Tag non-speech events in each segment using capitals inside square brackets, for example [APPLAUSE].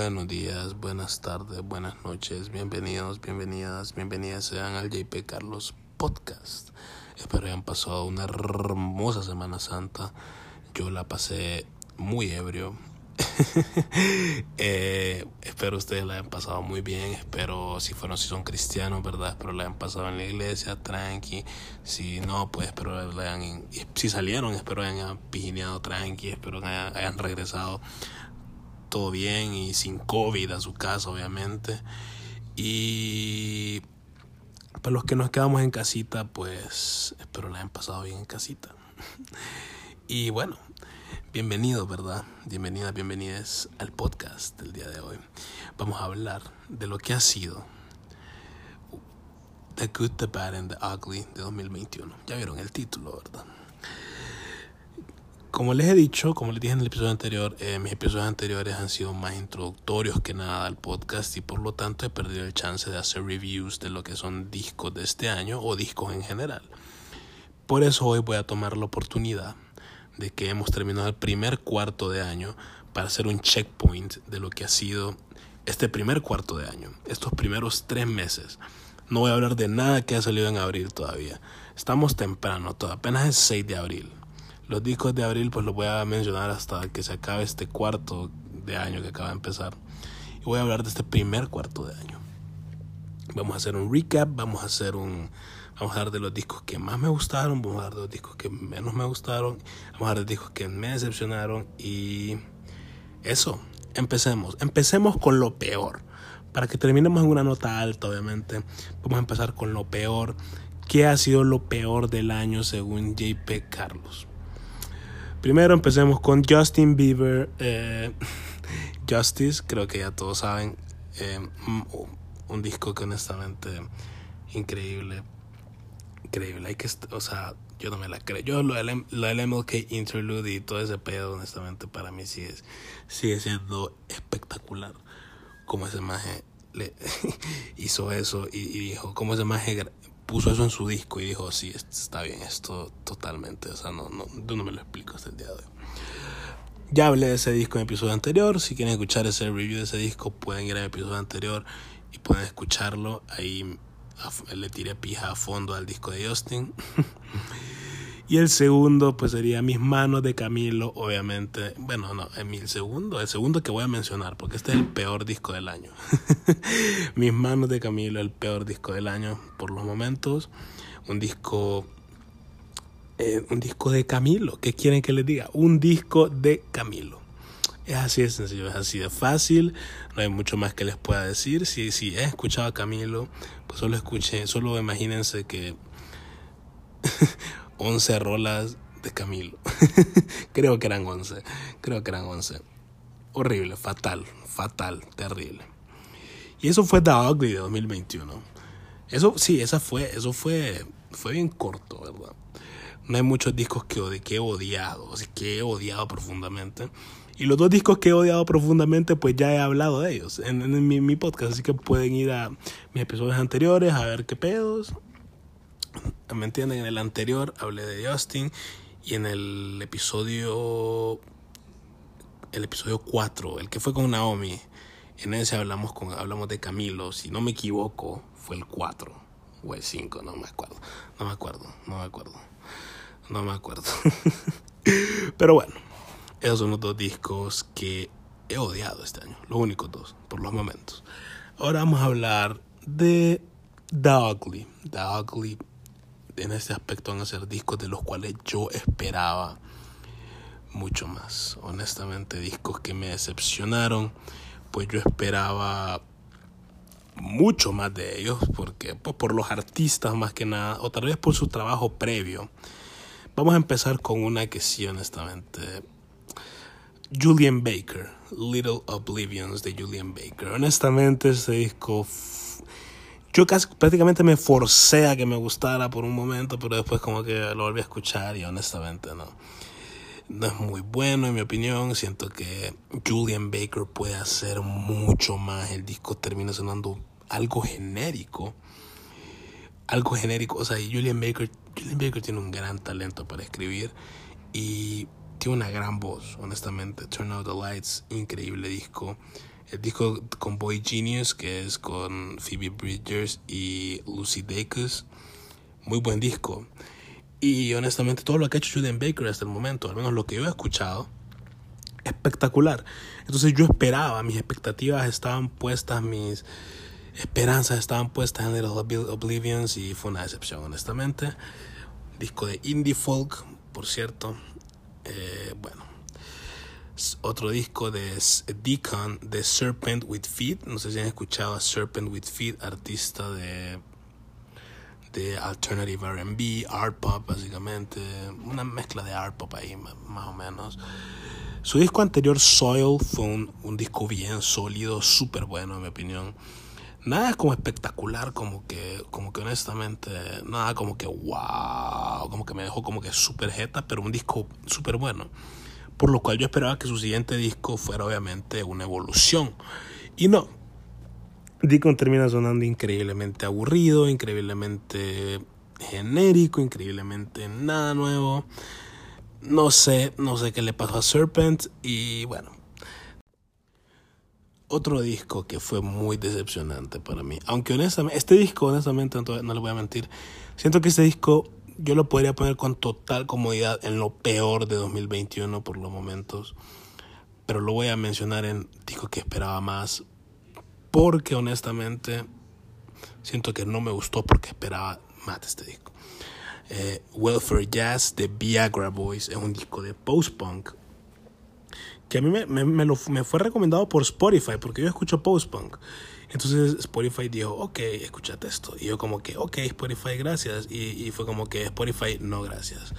Buenos días, buenas tardes, buenas noches, bienvenidos, bienvenidas, bienvenidas sean al JP Carlos Podcast. Espero hayan pasado una hermosa Semana Santa. Yo la pasé muy ebrio. [LAUGHS] eh, espero ustedes la hayan pasado muy bien. Espero, si fueron, si son cristianos, ¿verdad? Espero la hayan pasado en la iglesia, tranqui. Si no, pues espero la hayan. Si salieron, espero hayan pijineado tranqui. Espero que hayan regresado todo bien y sin COVID a su casa, obviamente. Y para los que nos quedamos en casita, pues espero la hayan pasado bien en casita. [LAUGHS] Y bueno, bienvenidos, ¿verdad? Bienvenidas, bienvenidas al podcast del día de hoy. Vamos a hablar de lo que ha sido The Good, The Bad and The Ugly de 2021. Ya vieron el título, ¿verdad? Como les he dicho, como les dije en el episodio anterior, eh, mis episodios anteriores han sido más introductorios que nada al podcast y por lo tanto he perdido el chance de hacer reviews de lo que son discos de este año o discos en general. Por eso hoy voy a tomar la oportunidad de que hemos terminado el primer cuarto de año para hacer un checkpoint de lo que ha sido este primer cuarto de año, estos primeros tres meses. No voy a hablar de nada que ha salido en abril todavía. Estamos temprano, todo, apenas es 6 de abril. Los discos de abril pues los voy a mencionar hasta que se acabe este cuarto de año que acaba de empezar. Y voy a hablar de este primer cuarto de año. Vamos a hacer un recap, vamos a hacer un... Vamos a hablar de los discos que más me gustaron, vamos a hablar de los discos que menos me gustaron, vamos a hablar de los discos que me decepcionaron y eso, empecemos. Empecemos con lo peor. Para que terminemos en una nota alta, obviamente, vamos a empezar con lo peor. ¿Qué ha sido lo peor del año según JP Carlos? Primero empecemos con Justin Bieber. Eh, [LAUGHS] Justice, creo que ya todos saben. Eh, un disco que honestamente increíble. Increíble. Hay que, o sea, yo no me la creo. Yo lo del, lo MLK Interlude y todo ese pedo, honestamente, para mí sigue, sigue siendo espectacular. Como ese maje le [LAUGHS] hizo eso y, y dijo, como ese maje puso eso en su disco y dijo, sí, está bien, esto totalmente, o sea, no, no, yo no me lo explico hasta el día de hoy. Ya hablé de ese disco en el episodio anterior, si quieren escuchar ese review de ese disco pueden ir al episodio anterior y pueden escucharlo, ahí le tiré pija a fondo al disco de Justin. [LAUGHS] Y el segundo, pues sería Mis manos de Camilo, obviamente. Bueno, no, en mi segundo, el segundo que voy a mencionar, porque este es el peor disco del año. [LAUGHS] Mis manos de Camilo, el peor disco del año por los momentos. Un disco. Eh, un disco de Camilo. ¿Qué quieren que les diga? Un disco de Camilo. Es así de sencillo, es así de fácil, no hay mucho más que les pueda decir. Si, si he escuchado a Camilo, pues solo escuché, solo imagínense que [LAUGHS] 11 rolas de Camilo. [LAUGHS] creo que eran 11. Creo que eran 11. Horrible, fatal, fatal, terrible. Y eso fue The Ugly de 2021. Eso sí, esa fue, eso fue, fue bien corto, ¿verdad? No hay muchos discos que, que he odiado, así que he odiado profundamente. Y los dos discos que he odiado profundamente, pues ya he hablado de ellos en, mi, mi, podcast. Así que pueden ir a mis episodios anteriores a ver qué pedos ¿Me entienden? En el anterior hablé de Justin y en el episodio el episodio 4, el que fue con Naomi, en ese hablamos con hablamos de Camilo, si no me equivoco, fue el 4 o el 5, no me acuerdo. No me acuerdo, no me acuerdo. No me acuerdo. [LAUGHS] Pero bueno, esos son los dos discos que he odiado este año, los únicos dos por los momentos. Ahora vamos a hablar de The Ugly, The Ugly en este aspecto van a ser discos de los cuales yo esperaba mucho más. Honestamente, discos que me decepcionaron, pues yo esperaba mucho más de ellos, porque pues, por los artistas más que nada, o tal vez por su trabajo previo. Vamos a empezar con una que sí, honestamente. Julian Baker, Little Oblivions de Julian Baker. Honestamente, este disco yo casi prácticamente me forcé a que me gustara por un momento, pero después como que lo volví a escuchar y honestamente no. No es muy bueno en mi opinión. Siento que Julian Baker puede hacer mucho más. El disco termina sonando algo genérico. Algo genérico. O sea, Julian Baker, Julian Baker tiene un gran talento para escribir y tiene una gran voz, honestamente. Turn Out the Lights, increíble disco. El disco con Boy Genius, que es con Phoebe Bridgers y Lucy Dacus. Muy buen disco. Y honestamente todo lo que ha hecho Julian Baker hasta el momento, al menos lo que yo he escuchado, espectacular. Entonces yo esperaba, mis expectativas estaban puestas, mis esperanzas estaban puestas en Little Oblivions y fue una decepción, honestamente. Disco de indie folk, por cierto. Eh, bueno, otro disco de Deacon de Serpent with Feet. No sé si han escuchado a Serpent with Feet, artista de de alternative RB, art pop básicamente, una mezcla de art pop ahí más o menos. Su disco anterior, Soil, fue un, un disco bien sólido, súper bueno en mi opinión. Nada como espectacular, como que, como que honestamente, nada como que wow, como que me dejó como que súper jeta, pero un disco súper bueno. Por lo cual yo esperaba que su siguiente disco fuera obviamente una evolución. Y no, Deacon termina sonando increíblemente aburrido, increíblemente genérico, increíblemente nada nuevo. No sé, no sé qué le pasó a Serpent y bueno. Otro disco que fue muy decepcionante para mí. Aunque honestamente, este disco honestamente no le voy a mentir. Siento que este disco yo lo podría poner con total comodidad en lo peor de 2021 por los momentos. Pero lo voy a mencionar en disco que esperaba más porque honestamente siento que no me gustó porque esperaba más de este disco. Eh, Welfare Jazz de Viagra Boys es un disco de post-punk que a mí me, me, fue recomendado por Spotify porque yo escucho post-punk. Entonces Spotify dijo, ok, escúchate esto. Y yo como que, ok, Spotify, gracias. Y, y fue como que Spotify, no, gracias.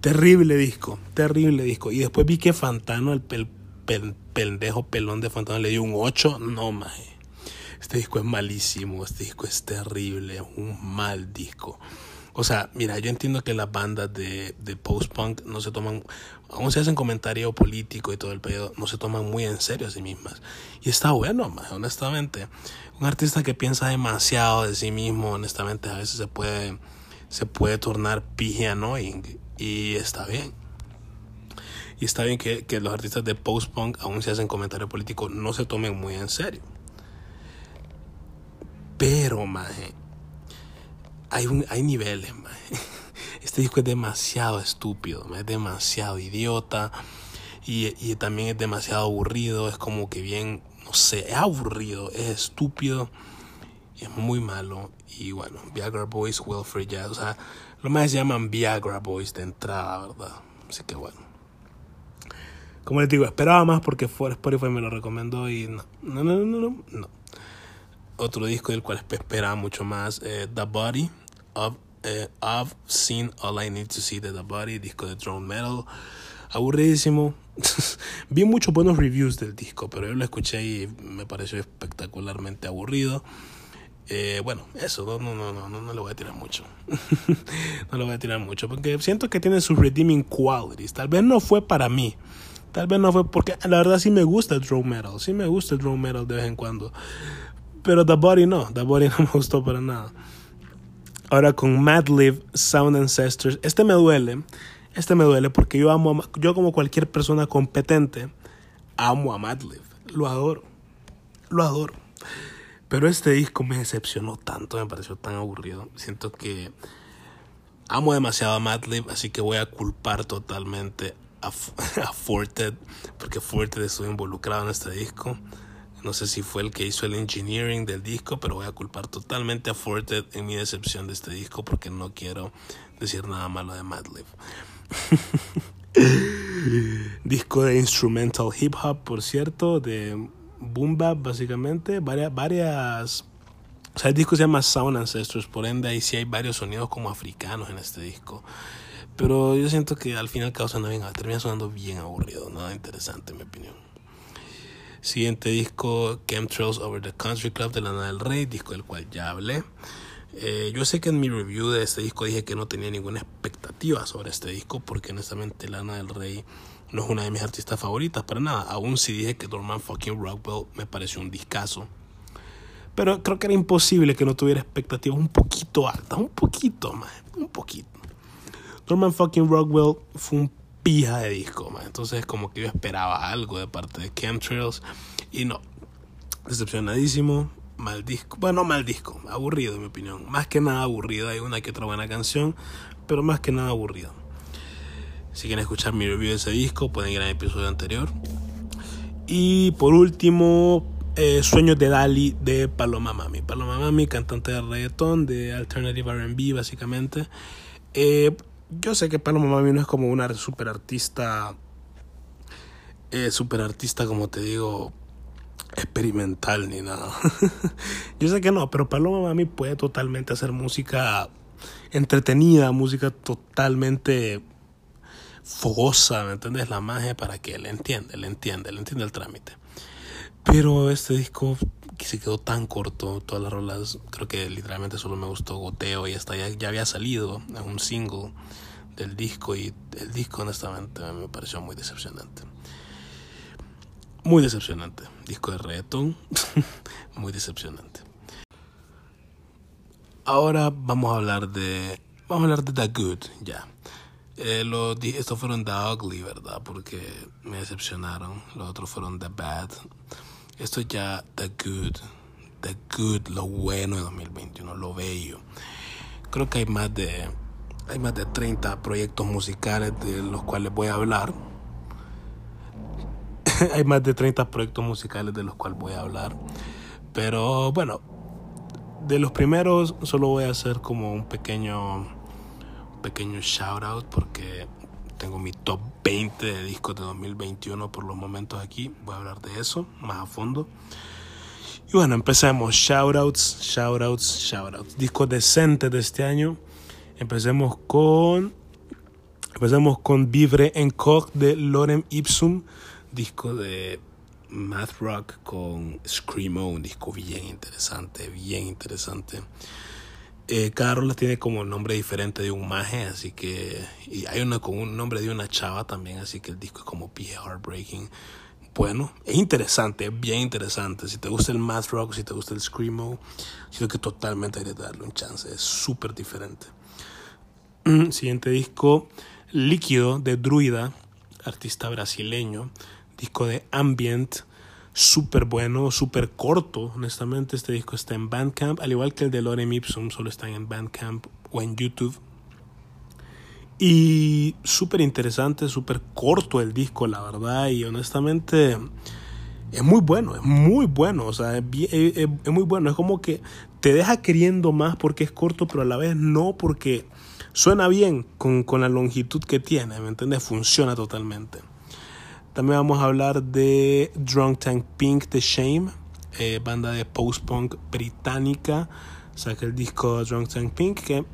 Terrible disco, terrible disco. Y después vi que Fantano, el, el pendejo pelón de Fantano, le dio un 8. No, maje. Este disco es malísimo, este disco es terrible, un mal disco. O sea, mira, yo entiendo que las bandas de, de post-punk no se toman, aún se hacen comentario político y todo el pedo, no se toman muy en serio a sí mismas. Y está bueno, honestamente. Un artista que piensa demasiado de sí mismo, honestamente, a veces se puede, se puede tornar pige annoying. Y está bien. Y está bien que, que los artistas de post-punk, aún se hacen comentario político, no se tomen muy en serio. Pero, maje, hay, un, hay niveles. [LAUGHS] Este disco es demasiado estúpido, es demasiado idiota y, también es demasiado aburrido. Es como que bien, no sé, es aburrido, es estúpido, es muy malo. Y bueno, Viagra Boys, Welfare Jazz, o sea, lo más llaman Viagra Boys de entrada, ¿verdad? Así que bueno. Como les digo, esperaba más porque Spotify me lo recomendó y no, no, no, no, no. no otro disco del cual esperaba mucho más, eh, The Body of, eh, I've Seen All I Need to See de The Body, disco de drone metal, aburridísimo. [LAUGHS] Vi muchos buenos reviews del disco, pero yo lo escuché y me pareció espectacularmente aburrido. Eh, bueno, eso, no, no, no, no, no, no le voy a tirar mucho. [LAUGHS] no le voy a tirar mucho, porque siento que tiene sus redeeming qualities. Tal vez no fue para mí. Tal vez no fue porque la verdad sí me gusta el drone metal. Sí me gusta el drone metal de vez en cuando. Pero The Body no, The Body [LAUGHS] no me gustó para nada. Ahora con Madlib, Sound Ancestors, este me duele, este me duele porque yo amo, a, yo como cualquier persona competente, amo a Madlib, lo adoro, lo adoro. Pero este disco me decepcionó tanto, me pareció tan aburrido. Siento que amo demasiado a Madlib, así que voy a culpar totalmente a, [LAUGHS] a porque Forted estuvo involucrado en este disco. No sé si fue el que hizo el engineering del disco, pero voy a culpar totalmente a Forte en mi decepción de este disco porque no quiero decir nada malo de Madlib. [LAUGHS] disco de instrumental hip hop, por cierto, de boom bap básicamente, varias varias o sea, el disco se llama Sound Ancestors, por ende ahí sí hay varios sonidos como africanos en este disco. Pero yo siento que al final causa no bien, termina sonando bien aburrido, nada interesante en mi opinión. Siguiente disco, Chemtrails Over the Country Club de Lana del Rey, disco del cual ya hablé. Eh, yo sé que en mi review de este disco dije que no tenía ninguna expectativa sobre este disco porque honestamente Lana del Rey no es una de mis artistas favoritas para nada. Aún si dije que Norman fucking Rockwell me pareció un discazo. Pero creo que era imposible que no tuviera expectativas un poquito altas, un poquito más, un poquito. Norman fucking Rockwell fue un pija de disco, man. Entonces como que yo esperaba algo de parte de Chemtrails y no. Decepcionadísimo. Mal disco. Bueno, mal disco. Aburrido, en mi opinión. Más que nada aburrido. Hay una que otra buena canción. Pero más que nada aburrido. Si quieren escuchar mi review de ese disco, pueden ir al episodio anterior. Y por último, eh, Sueños de Dali de Paloma Mami. Paloma Mami, cantante de reggaetón, de alternative RB, básicamente. Eh, yo sé que Paloma Mami no es como una super artista. Eh, super artista, como te digo, experimental ni nada. [LAUGHS] yo sé que no, pero Paloma Mami puede totalmente hacer música entretenida, música totalmente fogosa, ¿me entiendes? La magia para que él entienda, él entiende, él entiende el trámite. Pero este disco se quedó tan corto, todas las rolas, creo que literalmente solo me gustó Goteo y hasta ya, ya había salido un single del disco y el disco honestamente me pareció muy decepcionante. Muy decepcionante. Disco de reggaeton, [LAUGHS] muy decepcionante. Ahora vamos a hablar de vamos a hablar de The Good, ya. Los, estos fueron The Ugly, ¿verdad? Porque me decepcionaron. Los otros fueron The Bad. Esto ya The Good. The Good, lo bueno de 2021, lo bello. Creo que hay más de hay más de 30 proyectos musicales de los cuales voy a hablar. [LAUGHS] hay más de 30 proyectos musicales de los cuales voy a hablar. Pero bueno, de los primeros solo voy a hacer como un pequeño pequeño shout out porque tengo mi top 20 de discos de 2021 por los momentos aquí. Voy a hablar de eso más a fondo. Y bueno, empecemos. Shoutouts, shoutouts, shoutouts. Discos decentes de este año. Empecemos con. Empecemos con Vivre en Coq de Lorem Ipsum. Disco de Math Rock con Screamo. Un disco bien interesante, bien interesante. Eh, cada rola tiene como nombre diferente de un maje, así que. Y hay una con un nombre de una chava también, así que el disco es como P Heartbreaking. Bueno, es interesante, es bien interesante. Si te gusta el math rock, si te gusta el screamo, siento que totalmente hay que darle un chance. Es súper diferente. [CLEARS THROAT] Siguiente disco, Líquido de Druida, artista brasileño. Disco de ambient súper bueno, súper corto. Honestamente, este disco está en Bandcamp, al igual que el de Lorem Ipsum, solo están en Bandcamp o en YouTube. Y súper interesante, súper corto el disco, la verdad. Y honestamente, es muy bueno, es muy bueno. O sea, es, es, muy bueno. Es como que te deja queriendo más porque es corto, pero a la vez no porque suena bien con, con la longitud que tiene. ¿Me entiendes? Funciona totalmente. También vamos a hablar de Drunk Tank Pink The Shame, eh, banda de post-punk británica. Saca el disco Drunk Tank Pink que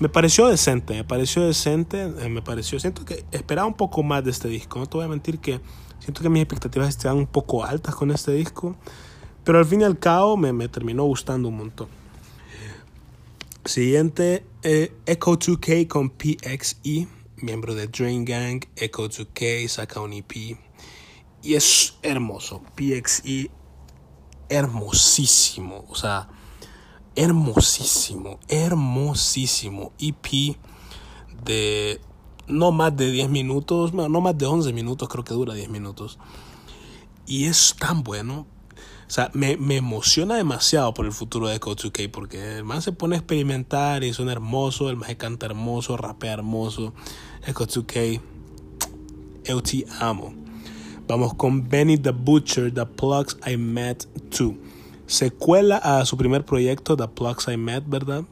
me pareció decente, me pareció decente, eh, me pareció, siento que esperaba un poco más de este disco, no te voy a mentir que siento que mis expectativas estaban un poco altas con este disco, pero al fin y al cabo me, me terminó gustando un montón. Siguiente, eh, Echo 2K con PXE miembro de Drain Gang, Echo 2K, saca un EP. Y es hermoso. PXE, hermosísimo. O sea, hermosísimo, hermosísimo. EP de no más de 10 minutos, no más de 11 minutos, creo que dura 10 minutos. Y es tan bueno. O sea, me, me, emociona demasiado por el futuro de 2K porque el man se pone a experimentar y suena hermoso, el man canta hermoso, rapea hermoso. Echo 2K, eu te amo. Vamos con Benny the Butcher, The Plugs I Met 2. Secuela a su primer proyecto, The Plugs I Met, ¿verdad?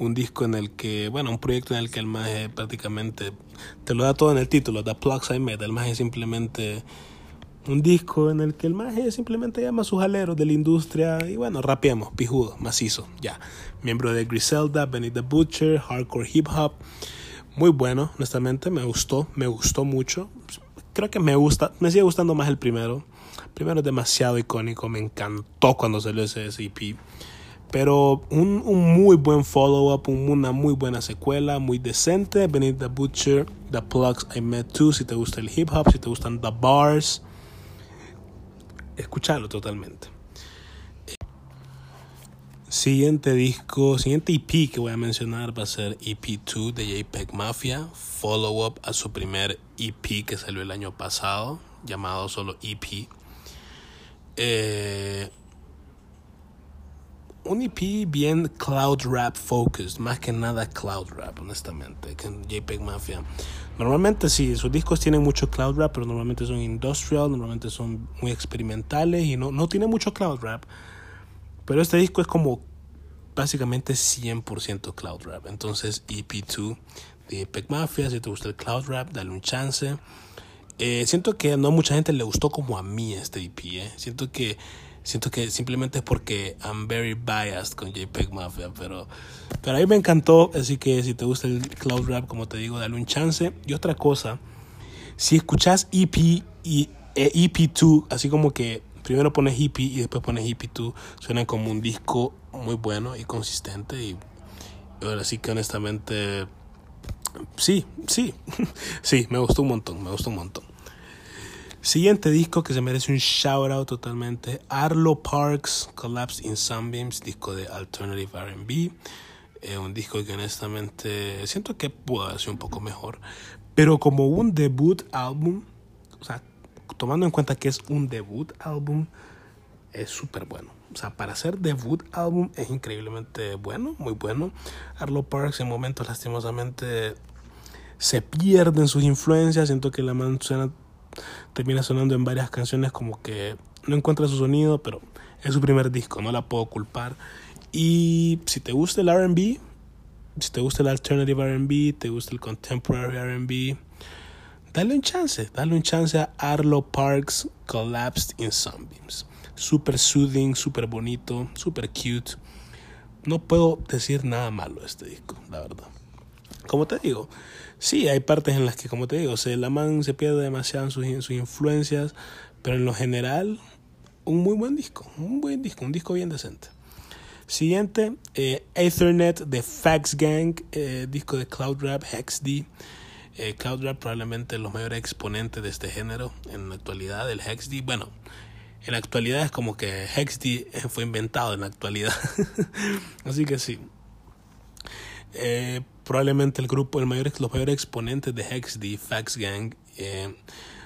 Un disco en el que, bueno, un proyecto en el que el maje prácticamente te lo da todo en el título, The Plugs I Met. El maje simplemente un disco en el que el maje simplemente llama a sus aleros de la industria y bueno, rapeamos, pijudo, macizo, ya. Miembro de Griselda, Benny the Butcher, Hardcore Hip Hop. Muy bueno, honestamente, me gustó, me gustó mucho. Creo que me gusta, me sigue gustando más el primero. El primero es demasiado icónico, me encantó cuando salió ese EP. Pero un, un muy buen follow-up, una muy buena secuela, muy decente. Benny the Butcher, The Plugs I Met Too, si te gusta el hip hop, si te gustan the bars escucharlo totalmente. Siguiente disco, siguiente EP que voy a mencionar va a ser EP2 de JPEG Mafia, follow up a su primer EP que salió el año pasado, llamado solo EP. Eh, un EP bien cloud rap focused, más que nada cloud rap, honestamente, que JPEG Mafia. Normalmente sí, sus discos tienen mucho cloud rap, pero normalmente son industrial, normalmente son muy experimentales y no, no tiene mucho cloud rap. Pero este disco es como básicamente 100% cloud rap. Entonces EP2 de JPEG Mafia, si te gusta el cloud rap, dale un chance. Eh, siento que no a mucha gente le gustó como a mí este EP. Eh. Siento que siento que simplemente es porque I'm very biased con JPEG Mafia, pero, pero a mí me encantó, así que si te gusta el cloud rap, como te digo, dale un chance. Y otra cosa, si escuchas EP y EP2, e así como que primero pones EP y después pones EP2, suena como un disco muy bueno y consistente y ahora sí que honestamente sí, sí, [LAUGHS] sí, me gustó un montón, me gustó un montón. Siguiente disco que se merece un shout out totalmente. Arlo Parks Collapsed in Sunbeams, disco de Alternative RB. Eh, un disco que honestamente siento que pudo haber sido un poco mejor. Pero como un debut álbum, o sea, tomando en cuenta que es un debut álbum, es súper bueno. O sea, para ser debut álbum es increíblemente bueno, muy bueno. Arlo Parks en momentos lastimosamente se pierden sus influencias. Siento que la man termina sonando en varias canciones como que no encuentra su sonido, pero es su primer disco, no la puedo culpar. Y si te gusta el RB, si te gusta el alternative RB, te gusta el contemporary RB, dale un chance, dale un chance a Arlo Parks Collapsed in Sunbeams. Super soothing, super bonito, super cute. No puedo decir nada malo de este disco, la verdad. Como te digo, Sí, hay partes en las que, como te digo, se, la man se pierde demasiado en sus, sus influencias, pero en lo general, un muy buen disco, un buen disco, un disco bien decente. Siguiente, eh, Ethernet de Fax Gang, eh, disco de Cloud Rap, HexD. Eh, Cloud Rap probablemente los mayores exponentes de este género en la actualidad, el HexD. Bueno, en la actualidad es como que HexD fue inventado en la actualidad. [LAUGHS] Así que sí. Probablemente el grupo, el mayor, los mayores exponentes de HexD, Fax Gang, eh,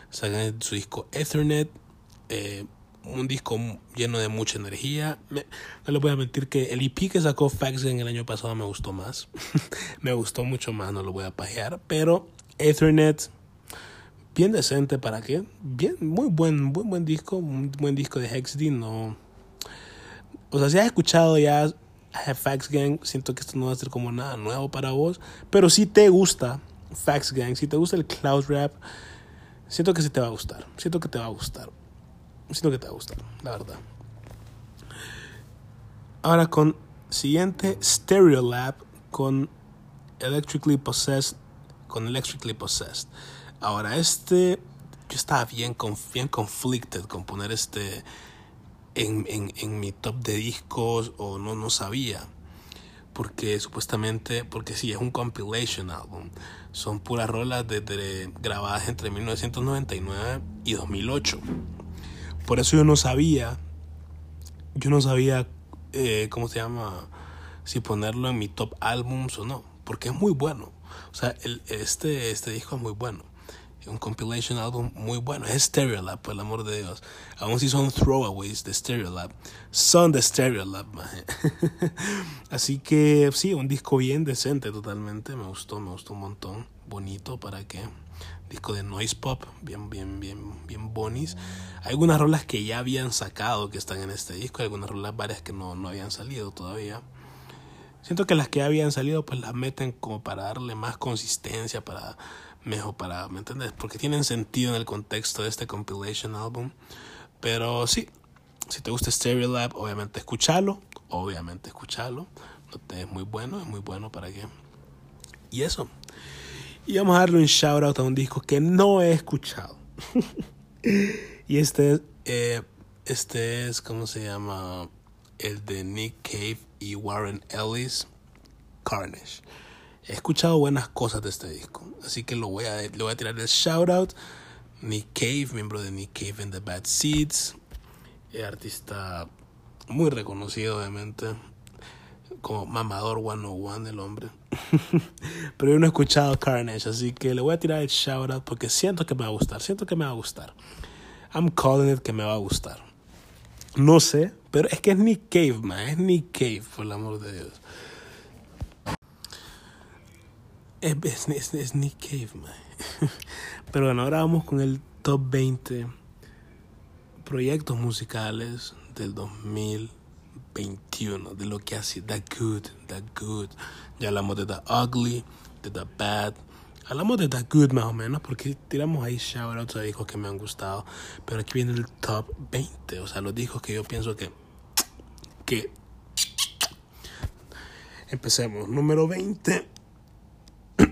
sacan su disco Ethernet, eh, un disco lleno de mucha energía. no les voy a mentir que el EP que sacó Fax Gang el año pasado me gustó más. [LAUGHS] me gustó mucho más, no lo voy a pajear. Pero Ethernet, bien decente, ¿para qué? Bien, muy buen, buen, buen disco, un buen disco de HexD, no... O sea, si has escuchado ya Fax Gang, siento que esto no va a ser como nada nuevo para vos, pero si te gusta Fax Gang, si te gusta el cloud rap, siento que sí te va a gustar, siento que te va a gustar, siento que te va a gustar, la verdad. Ahora con siguiente Stereo Lab con Electrically Possessed, con Electrically Possessed. Ahora este, yo estaba bien, bien conflicted con poner este en, en, en, mi top de discos o no, no sabía. Porque supuestamente, porque sí, es un compilation album. Son puras rolas desde, grabadas entre 1999 y 2008. Por eso yo no sabía, yo no sabía, eh, ¿cómo se llama? Si ponerlo en mi top albums o no. Porque es muy bueno. O sea, el, este, este disco es muy bueno un compilation album muy bueno. Es Stereolab, por el amor de Dios. Aún si son throwaways de Stereolab, son de Stereolab, [LAUGHS] Así que sí, un disco bien decente totalmente. Me gustó, me gustó un montón. Bonito, ¿para qué? Disco de noise pop, bien, bien, bien, bien bonis. Hay algunas rolas que ya habían sacado que están en este disco, hay algunas rolas varias que no, no habían salido todavía. Siento que las que habían salido pues las meten como para darle más consistencia, para mejor para, ¿me entiendes? Porque tienen sentido en el contexto de este compilation album. Pero sí, si te gusta Stereo Lab, obviamente escúchalo, obviamente escúchalo. Es muy bueno, es muy bueno para que... Y eso. Y vamos a darle un shout out a un disco que no he escuchado. [LAUGHS] y este, eh, este es, ¿cómo se llama? El de Nick Cave y Warren Ellis, Carnage. He escuchado buenas cosas de este disco, así que lo voy a, le voy a tirar el shout out. Nick Cave, miembro de Nick Cave and the Bad Seeds, artista muy reconocido, obviamente, como mamador 101 el hombre. [LAUGHS] Pero yo no he escuchado Carnage, así que le voy a tirar el shout out porque siento que me va a gustar, siento que me va a gustar. I'm calling it que me va a gustar. No sé, pero es que es Nick Cave, man. Es Nick Cave, por el amor de Dios. Es, es, es Nick Cave, man. [LAUGHS] Pero bueno, ahora vamos con el top 20 proyectos musicales del 2021. De lo que hace The Good, The Good. Ya hablamos de The Ugly, de The Bad. Hablamos de The Good más o menos porque tiramos ahí shoutouts a discos que me han gustado. Pero aquí viene el top 20. O sea, los discos que yo pienso que... que Empecemos. Número 20.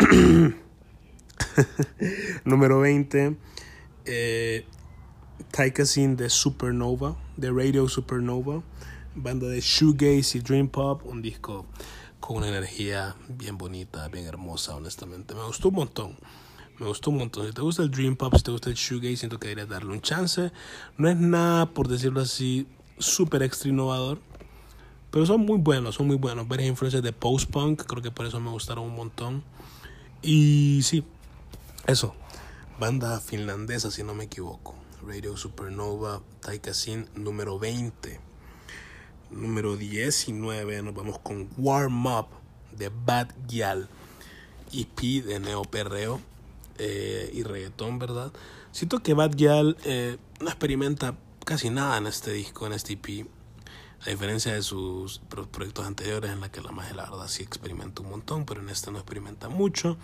[CLEARS THROAT] Número 20. Eh, Taikasin de Supernova, de Radio Supernova. Banda de shoegaze y dream pop. Un disco con una energía bien bonita, bien hermosa, honestamente. Me gustó un montón. Me gustó un montón. Si te gusta el dream pop, si te gusta el shoegaze, siento que deberías darle un chance. No es nada, por decirlo así, súper extra innovador. Pero son muy buenos, son muy buenos. Varias influencias de post-punk, creo que por eso me gustaron un montón. Y sí, eso. Banda finlandesa, si no me equivoco. Radio Supernova, Taikasin, número 20. Número 19, nos vamos con Warm Up de Bad Gyal. EP de Neo Perreo eh, y reggaetón, ¿verdad? Siento que Bad Gyal eh, no experimenta casi nada en este disco, en este EP. A diferencia de sus proyectos anteriores en la que la magia la verdad sí experimenta un montón, pero en este no experimenta mucho.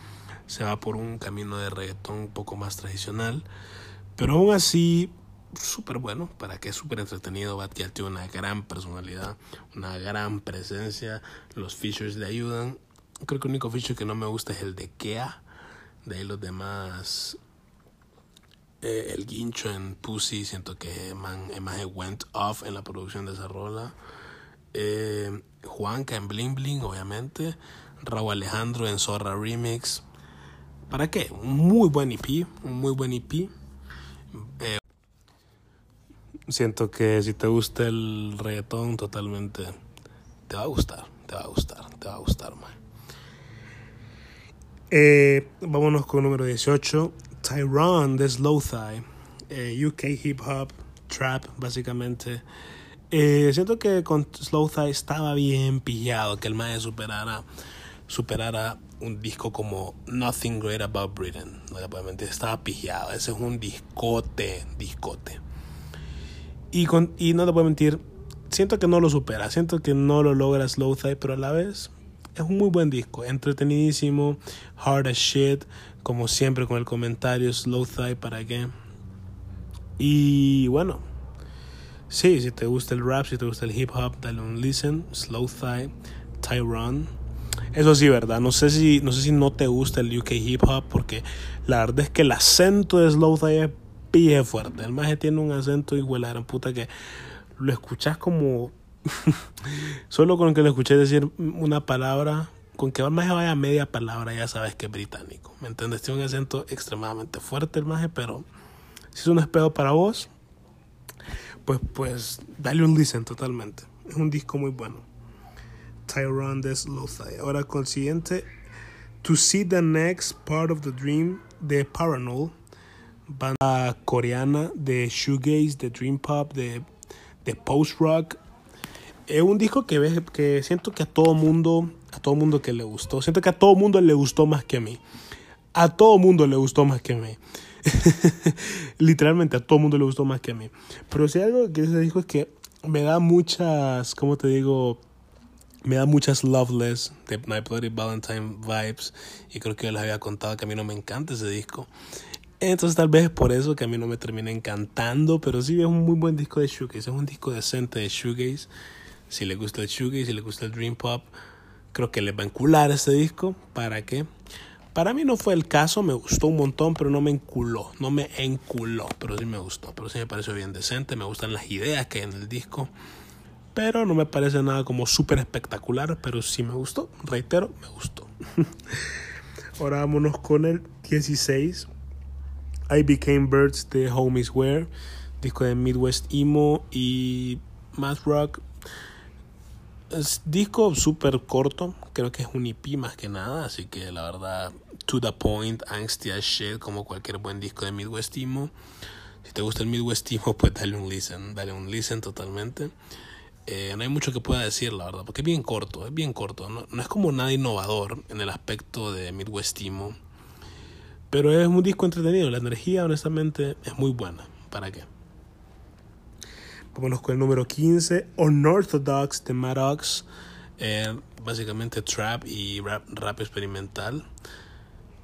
Se va por un camino de reggaetón un poco más tradicional. Pero aún así, súper bueno, para que es súper entretenido. Batial tiene una gran personalidad, una gran presencia. Los features le ayudan. Creo que el único feature que no me gusta es el de Kea. De ahí los demás eh, el guincho en Pussy, siento que man, más went off en la producción de esa rola. Eh, Juanca en Bling Bling, obviamente. Raúl Alejandro en Zorra Remix. ¿Para qué? Un muy buen EP, un muy buen EP. Eh, siento que si te gusta el reggaetón, totalmente te va a gustar, te va a gustar, te va a gustar. Eh, vámonos con número 18. Tyrone de Slow Thigh, eh, UK hip hop, trap, básicamente. Eh, siento que con Slow estaba bien pillado que el maestro superara, superara un disco como Nothing Great About Britain. No le puedo mentir, estaba pillado. Ese es un discote, discote. Y, con, y no te puedo mentir, siento que no lo supera, siento que no lo logra Slow Thigh, pero a la vez es un muy buen disco, entretenidísimo, hard as shit, como siempre con el comentario Slow Thigh para qué. Y bueno, sí, si te gusta el rap, si te gusta el hip hop, dale un listen. Slow Thigh, Tyrone. Eso sí, verdad. No sé si no sé si no te gusta el UK hip hop porque la verdad es que el acento de Slow Thigh es pije fuerte. El maje tiene un acento igual a la gran puta que lo escuchas como [LAUGHS] solo con que lo escuché decir una palabra con que el maje vaya media palabra ya sabes que es británico. ¿Me entiendes? Tiene un acento extremadamente fuerte el maje, pero si es un espejo para vos, pues, pues dale un listen totalmente. Es un disco muy bueno. Tyrone Deslothai. Ahora con el siguiente, To See the Next Part of the Dream de Paranol, banda coreana de shoegaze, de dream pop, de, de post rock. Es un disco que, que siento que a todo mundo a todo mundo que le gustó. Siento que a todo mundo le gustó más que a mí. A todo mundo le gustó más que a mí. [LAUGHS] Literalmente a todo mundo le gustó más que a mí. Pero si algo que se dijo es que me da muchas, ¿cómo te digo? Me da muchas Loveless de My Bloody Valentine vibes. Y creo que yo les había contado que a mí no me encanta ese disco. Entonces tal vez es por eso que a mí no me termina encantando. Pero sí es un muy buen disco de shoegaze. Es un disco decente de shoegaze. Si le gusta el shoegaze, si le gusta el dream pop Creo que les va a encular este disco. ¿Para qué? Para mí no fue el caso, me gustó un montón, pero no me enculó, no me enculó, pero sí me gustó, pero sí me pareció bien decente, me gustan las ideas que hay en el disco, pero no me parece nada como súper espectacular, pero sí me gustó, reitero, me gustó. [LAUGHS] Ahora vámonos con el 16, I Became Birds de Homies Wear, disco de Midwest Emo y Math Rock, disco súper corto, creo que es un EP más que nada, así que la verdad, to the point, angsty as shit, como cualquier buen disco de Midwest Emo. Si te gusta el Midwestismo, pues dale un listen, dale un listen totalmente. Eh, no hay mucho que pueda decir, la verdad, porque es bien corto, es bien corto. No, no es como nada innovador en el aspecto de Midwestismo. Pero es un disco entretenido. La energía, honestamente, es muy buena. ¿Para qué? Vámonos con el número 15, Unorthodox de Maddox. Eh, básicamente trap y rap, rap experimental.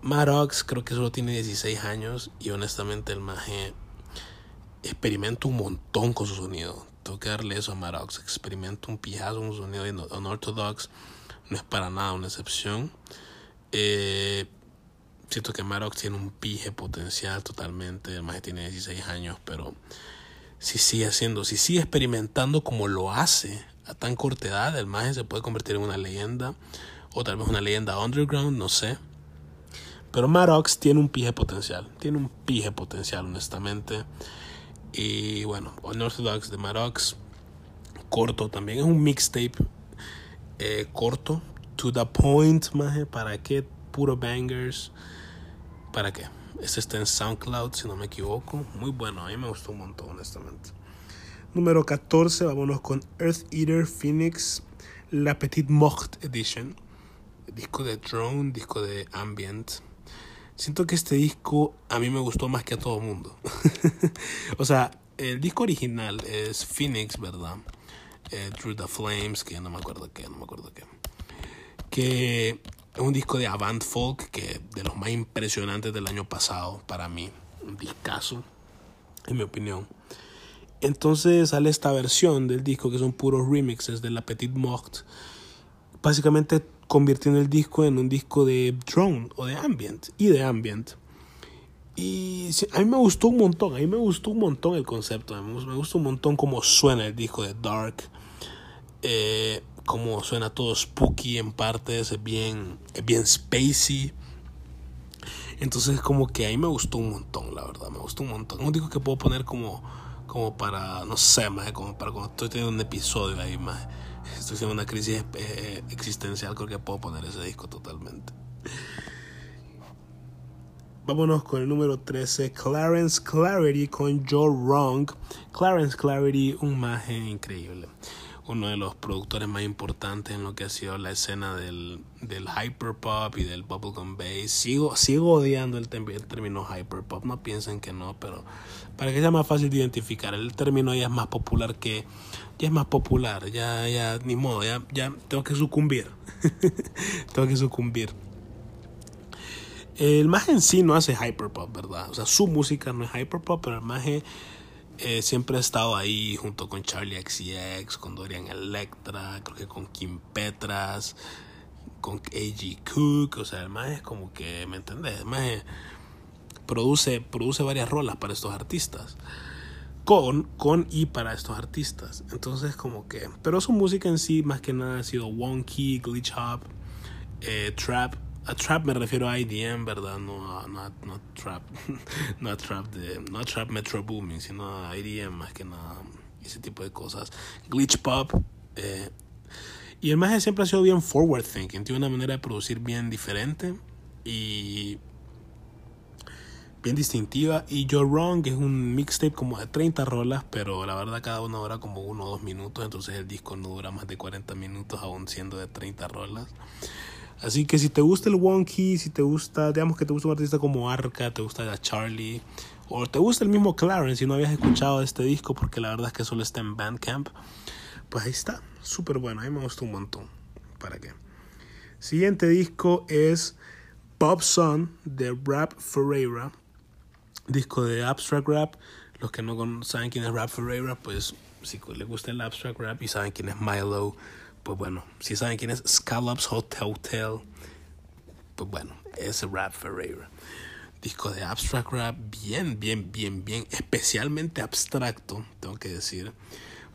Maddox creo que solo tiene 16 años y honestamente el maje experimenta un montón con su sonido. Tengo que darle eso a Maddox. Experimenta un pijazo su sonido Unorthodox no es para nada una excepción. Eh, siento que Maddox tiene un pije potencial totalmente. El maje tiene 16 años, pero si sigue haciendo, si sigue experimentando como lo hace a tan corta edad, el maje se puede convertir en una leyenda o tal vez una leyenda underground, no sé. Pero Maddox tiene un pije potencial, tiene un pije potencial honestamente. Y bueno, Unorthodox de Maddox, corto también, es un mixtape eh, corto, to the point, maje, ¿para qué? Puro bangers, ¿para qué? Este está en SoundCloud, si no me equivoco. Muy bueno, a mí me gustó un montón, honestamente. Número 14, vámonos con Earth Eater Phoenix, La Petite Mort Edition. Disco de drone, disco de ambient. Siento que este disco a mí me gustó más que a todo mundo. [LAUGHS] o sea, el disco original es Phoenix, ¿verdad? Eh, Through the Flames, que no me acuerdo qué, no me acuerdo qué. Que es un disco de avant folk que de los más impresionantes del año pasado para mí. Un discazo, en mi opinión. Entonces sale esta versión del disco que son puros remixes de La Petite Mort. Básicamente convirtiendo el disco en un disco de drone o de ambient y de ambient. Y a mí me gustó un montón, a mí me gustó un montón el concepto, me gustó un montón cómo suena el disco de Dark. Eh, como suena todo spooky en partes, es bien, es bien spacey. Entonces como que ahí me gustó un montón, la verdad, me gustó un montón. Un disco que puedo poner como, como para, no sé, más como para cuando estoy teniendo un episodio ahí, más estoy haciendo una crisis eh, existencial, creo que puedo poner ese disco totalmente. Vámonos con el número 13, Clarence Clarity con Joe Wrong. Clarence Clarity, un maje increíble uno de los productores más importantes en lo que ha sido la escena del, del hyperpop y del bubblegum bass. Sigo, sigo odiando el, el término hyperpop, no piensen que no, pero para que sea más fácil de identificar, el término ya es más popular que, ya es más popular, ya, ya, ni modo, ya, ya tengo que sucumbir, [LAUGHS] tengo que sucumbir. El maje en sí no hace hyperpop, ¿verdad? O sea, su música no es hyperpop, pero el maje eh, siempre ha estado ahí junto con Charlie XCX, con Dorian Electra, creo que con Kim Petras, con A.G. Cook, o sea, además es como que, ¿me entendés? Además produce, produce varias rolas para estos artistas. Con, con y para estos artistas. Entonces como que... Pero su música en sí más que nada ha sido wonky, glitch hop, eh, trap, a trap me refiero a IDM, ¿verdad? No a, no, no trap, [LAUGHS] no trap de, no a trap metro booming, sino a IDM más que nada, ese tipo de cosas. Glitch pop, eh, y el maje siempre ha sido bien forward thinking, tiene una manera de producir bien diferente y bien distintiva. Y Joe Wrong es un mixtape como de 30 rolas, pero la verdad cada una dura como uno o dos minutos, entonces el disco no dura más de 40 minutos, aún siendo de 30 rolas. Así que si te gusta el Wonky, si te gusta, digamos que te gusta un artista como Arca, te gusta Charlie, o te gusta el mismo Clarence y no habías escuchado este disco porque la verdad es que solo está en Bandcamp, pues ahí está, súper bueno, a mí me gustó un montón. ¿Para qué? Siguiente disco es Bob Son de Rap Ferreira, disco de Abstract Rap. Los que no saben quién es Rap Ferreira, pues si les gusta el Abstract Rap y saben quién es Milo pues bueno, si saben quién es Scallops Hotel, pues bueno, es Rap Ferreira. Disco de abstract rap, bien, bien, bien, bien, especialmente abstracto, tengo que decir.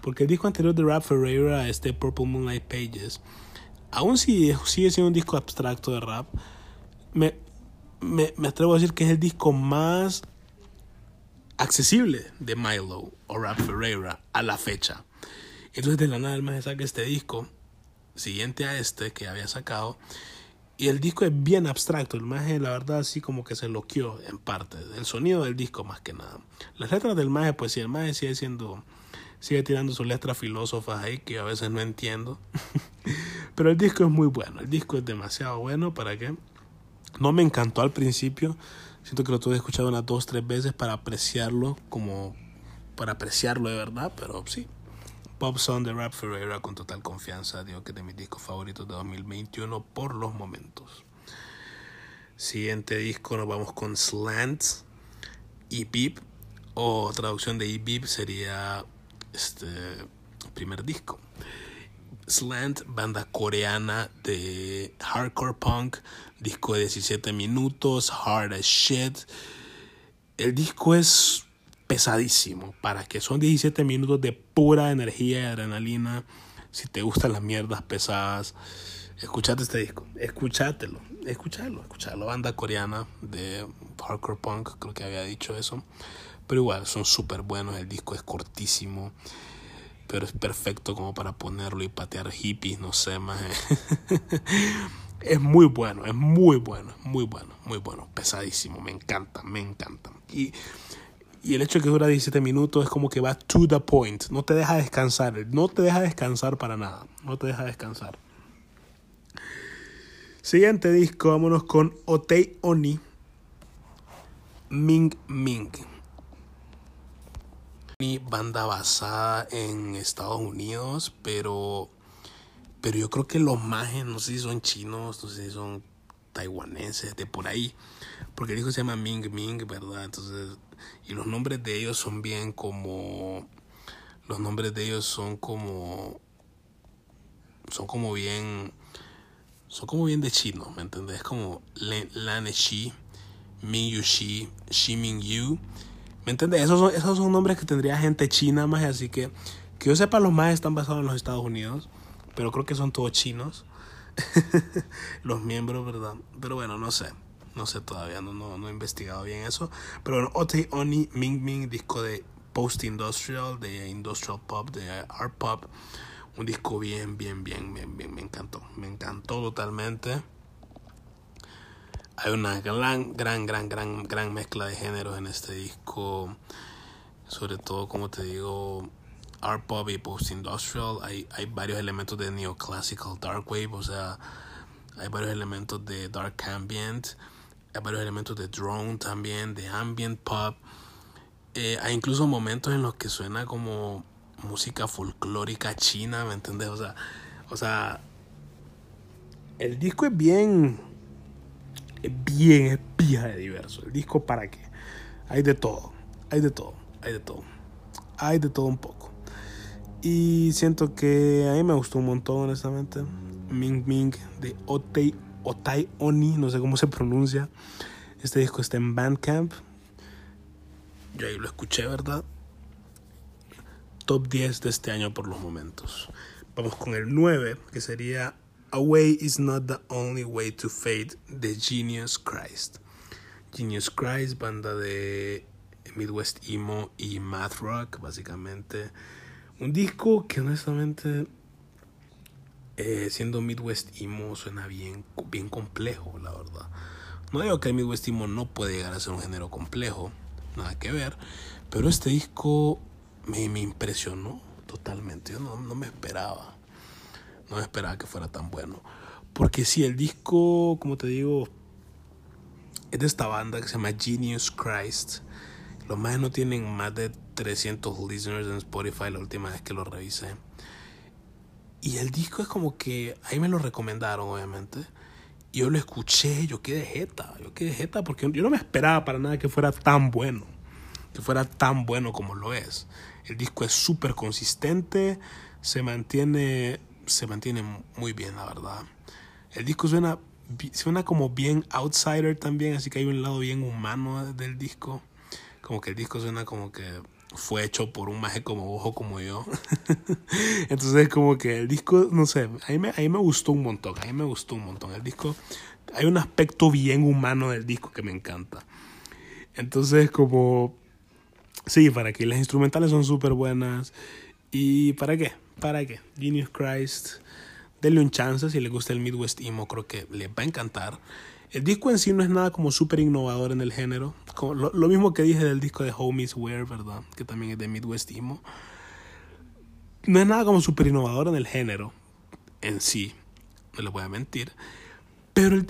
Porque el disco anterior de Rap Ferreira, este Purple Moonlight Pages, aún si sigue siendo un disco abstracto de rap, me, me, me atrevo a decir que es el disco más accesible de Milo o Rap Ferreira a la fecha. Entonces de la nada el más saca este disco, siguiente a este que había sacado, Y el disco es bien abstracto, el maje la verdad así como que se loqueó en parte, el sonido del disco más que nada. Las letras del maje, pues si el maje sigue siendo, sigue tirando sus letras filósofas ahí que a veces no entiendo. [LAUGHS] Pero el disco es muy bueno, el disco es demasiado bueno para que no me encantó al principio, siento que lo tuve escuchado unas dos, tres veces para apreciarlo como para apreciarlo de verdad, pero sí, Pop Song de Rap Ferreira con total confianza. Digo que es de mis discos favoritos de 2021 por los momentos. Siguiente disco nos vamos con Slants y Beep o traducción de E-Beep sería este primer disco. Slant, banda coreana de hardcore punk, disco de 17 minutos, hard as shit. El disco es pesadísimo. Para que son 17 minutos de pura energía y adrenalina. Si te gustan las mierdas pesadas, escuchate este disco. Escuchátelo. Escuchalo, escuchalo. Banda coreana de hardcore punk, creo que había dicho eso. Pero igual, son súper buenos. El disco es cortísimo. Pero es perfecto como para ponerlo y patear hippies, no sé más. [LAUGHS] es muy bueno, es muy bueno, muy bueno, muy bueno. Pesadísimo, me encanta, me encanta. Y y el hecho de que dura 17 minutos es como que va to the point. No te deja descansar. No te deja descansar para nada. No te deja descansar. Siguiente disco, vámonos con Otei Oni. Ming Ming. Mi banda basada en Estados Unidos, pero pero yo creo que los majes, no sé si son chinos, no sé si son taiwaneses, de por ahí, porque el disco se llama Ming Ming, ¿verdad? Entonces y los nombres de ellos son bien como los nombres de ellos son como son como bien son como bien de chino, ¿me entendés? Como Lan Shi, Ming Yu Shi, Shi Ming Yu. ¿Me entendés? Esos son, esos son nombres que tendría gente china más, así que que yo sepa los más están basados en los Estados Unidos, pero creo que son todos chinos. [LAUGHS] los miembros, ¿verdad? Pero bueno, no sé. No sé todavía, no, no, he investigado bien eso. Pero bueno, Ote Oni Ming Ming, disco de post-industrial, de industrial pop, de art pop. Un disco bien, bien, bien, bien, bien, me encantó. Me encantó totalmente. Hay una gran, gran, gran, gran, gran mezcla de géneros en este disco. Sobre todo, como te digo, art pop y post-industrial. Hay, hay varios elementos de neoclassical dark wave, o sea, hay varios elementos de dark ambient hay varios elementos de drone también, de ambient pop. Eh, hay incluso momentos en los que suena como música folclórica china, ¿me entiendes? O sea, o sea, el disco es bien, es bien, es pija de diverso. El disco para qué? Hay de todo, hay de todo, hay de todo, hay de todo un poco. Y siento que a mí me gustó un montón, honestamente. Ming Ming de Otei Otai Oni, no sé cómo se pronuncia. Este disco está en Bandcamp. Yo ahí lo escuché, ¿verdad? Top 10 de este año por los momentos. Vamos con el 9, que sería Away is not the only way to fade de Genius Christ. Genius Christ, banda de Midwest Emo y Math Rock, básicamente. Un disco que honestamente eh, siendo Midwest Emo suena bien, bien complejo, la verdad. No digo que el Midwest Emo no puede llegar a ser un género complejo, nada que ver, pero este disco me, impresionó totalmente. Yo no, no, me esperaba, no me esperaba que fuera tan bueno. Porque si el disco, como te digo, es de esta banda que se llama Genius Christ. Los más no tienen más de 300 listeners en Spotify la última vez que lo revisé. Y el disco es como que ahí me lo recomendaron, obviamente. Yo lo escuché, yo quedé jeta, yo quedé jeta porque yo no me esperaba para nada que fuera tan bueno, que fuera tan bueno como lo es. El disco es súper consistente, se mantiene, se mantiene muy bien, la verdad. El disco suena, suena como bien outsider también, así que hay un lado bien humano del disco. Como que el disco suena como que fue hecho por un maje como ojo como yo. [LAUGHS] Entonces como que el disco, no sé, a mí, me, a me gustó un montón, a mí me gustó un montón. El disco, hay un aspecto bien humano del disco que me encanta. Entonces como, sí, para que las instrumentales son súper buenas. ¿Y para qué? ¿Para qué? Genius Christ denle un chance si les gusta el Midwest Emo, creo que les va a encantar. El disco en sí no es nada como súper innovador en el género. lo, lo, mismo que dije del disco de Homies Wear, ¿verdad? Que también es de Midwest Emo. No es nada como súper innovador en el género en sí. No les voy a mentir. Pero,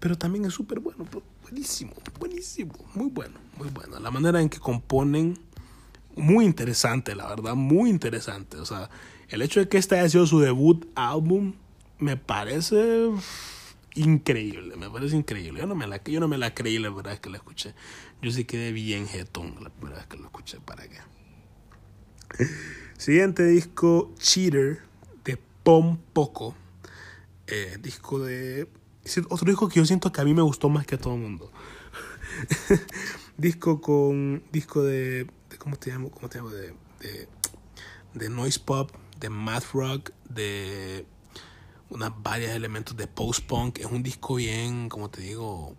pero también es súper bueno. Buenísimo, buenísimo. Muy bueno, muy bueno. La manera en que componen, muy interesante, la verdad. Muy interesante. O sea, el hecho de que este haya sido su debut álbum, me parece increíble, me parece increíble. Yo no me la, yo no me la creí la verdad es que la escuché. Yo sí quedé bien jetón la verdad es que lo escuché. ¿Para qué? Siguiente disco, Cheater, de Pom Poco. Eh, disco de... Otro disco que yo siento que a mí me gustó más que a todo el mundo. [LAUGHS] disco con... Disco de, ¿Cómo te llamo? ¿Cómo te llamo? De, de noise pop, de math rock, de unas varios elementos de post-punk. Es un disco bien, como te digo,